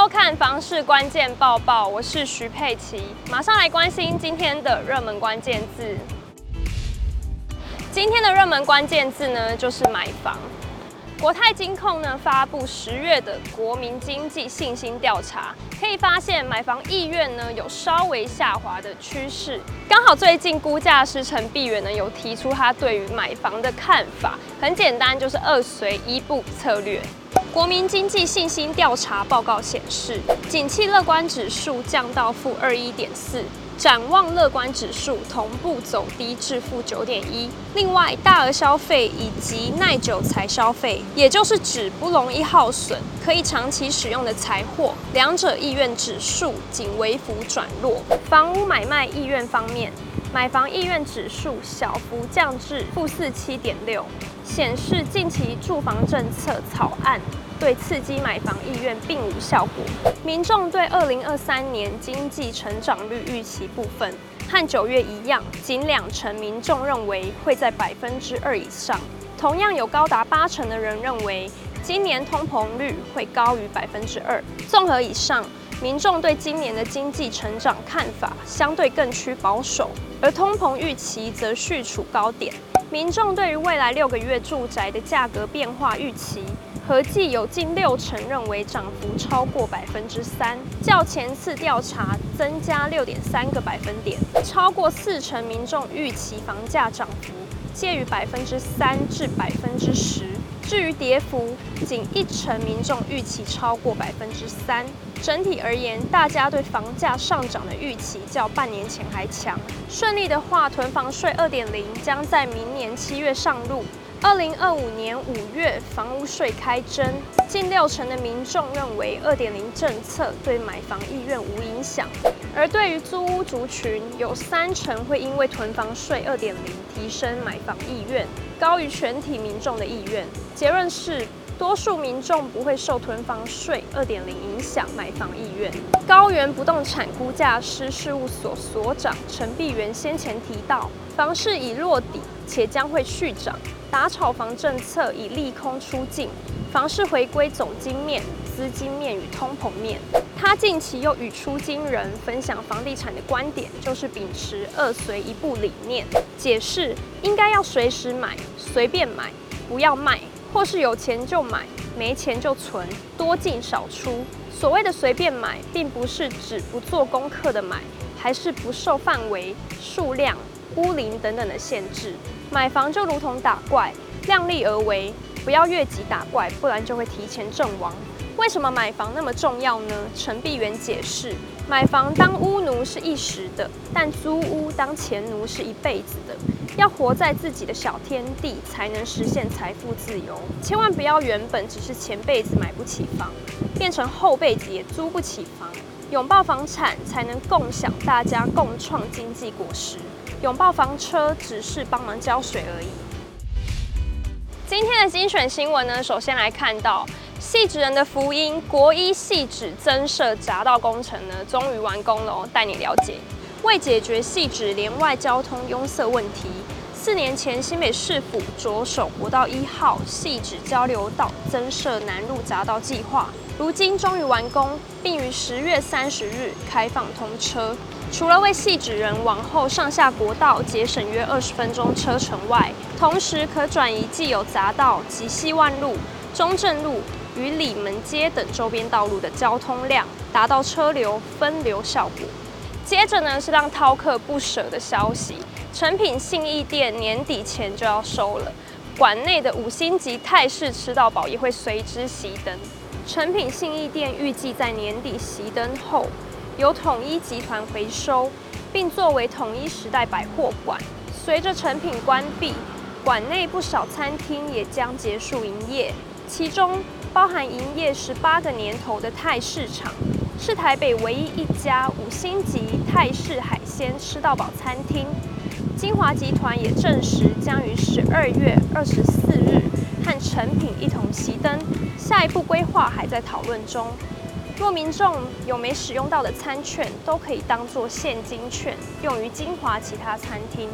收看房市关键报报，我是徐佩琪，马上来关心今天的热门关键字。今天的热门关键字呢，就是买房。国泰金控呢发布十月的国民经济信心调查，可以发现买房意愿呢有稍微下滑的趋势。刚好最近估价师陈碧远呢有提出他对于买房的看法，很简单，就是二随一步策略。国民经济信心调查报告显示，景气乐观指数降到负二一点四。展望乐观指数同步走低至负九点一。另外，大额消费以及耐久财消费，也就是指不容易耗损、可以长期使用的财货，两者意愿指数仅微幅转弱。房屋买卖意愿方面，买房意愿指数小幅降至负四七点六，显示近期住房政策草案。对刺激买房意愿并无效果。民众对二零二三年经济成长率预期部分，和九月一样，仅两成民众认为会在百分之二以上。同样有高达八成的人认为，今年通膨率会高于百分之二。综合以上，民众对今年的经济成长看法相对更趋保守，而通膨预期则续处高点。民众对于未来六个月住宅的价格变化预期。合计有近六成认为涨幅超过百分之三，较前次调查增加六点三个百分点。超过四成民众预期房价涨幅介于百分之三至百分之十，至于跌幅，仅一成民众预期超过百分之三。整体而言，大家对房价上涨的预期较半年前还强。顺利的话，囤房税二点零将在明年七月上路。二零二五年五月房屋税开征，近六成的民众认为二点零政策对买房意愿无影响，而对于租屋族群，有三成会因为囤房税二点零提升买房意愿，高于全体民众的意愿。结论是，多数民众不会受囤房税二点零影响买房意愿。高原不动产估价师事务所所长陈碧元先前提到，房市已落底，且将会续涨。打炒房政策已利空出尽，房市回归总经面、资金面与通膨面。他近期又语出惊人，分享房地产的观点，就是秉持二随一不理念，解释应该要随时买，随便买，不要卖，或是有钱就买，没钱就存，多进少出。所谓的随便买，并不是指不做功课的买，还是不受范围、数量、屋龄等等的限制。买房就如同打怪，量力而为，不要越级打怪，不然就会提前阵亡。为什么买房那么重要呢？陈碧元解释，买房当屋奴是一时的，但租屋当钱奴是一辈子的。要活在自己的小天地，才能实现财富自由。千万不要原本只是前辈子买不起房，变成后辈子也租不起房。拥抱房产，才能共享大家共创经济果实。拥抱房车只是帮忙浇水而已。今天的精选新闻呢，首先来看到汐止人的福音国一汐止增设匝道工程呢，终于完工了。带你了解，为解决汐止连外交通拥塞问题，四年前新北市府着手国道一号汐止交流道增设南入匝道计划，如今终于完工，并于十月三十日开放通车。除了为汐止人往后上下国道节省约二十分钟车程外，同时可转移既有匝道及西万路、中正路与里门街等周边道路的交通量，达到车流分流效果。接着呢，是让饕客不舍的消息：成品信义店年底前就要收了，馆内的五星级泰式吃到饱也会随之熄灯。成品信义店预计在年底熄灯后。由统一集团回收，并作为统一时代百货馆。随着成品关闭，馆内不少餐厅也将结束营业，其中包含营业十八个年头的泰市场，是台北唯一一家五星级泰式海鲜吃到饱餐厅。金华集团也证实将于十二月二十四日和诚品一同熄灯，下一步规划还在讨论中。若民众有没使用到的餐券，都可以当做现金券用于金华其他餐厅。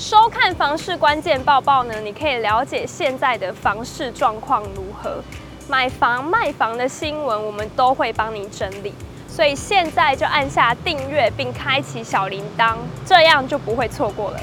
收看房市关键报报呢，你可以了解现在的房市状况如何。买房卖房的新闻，我们都会帮你整理。所以现在就按下订阅并开启小铃铛，这样就不会错过了。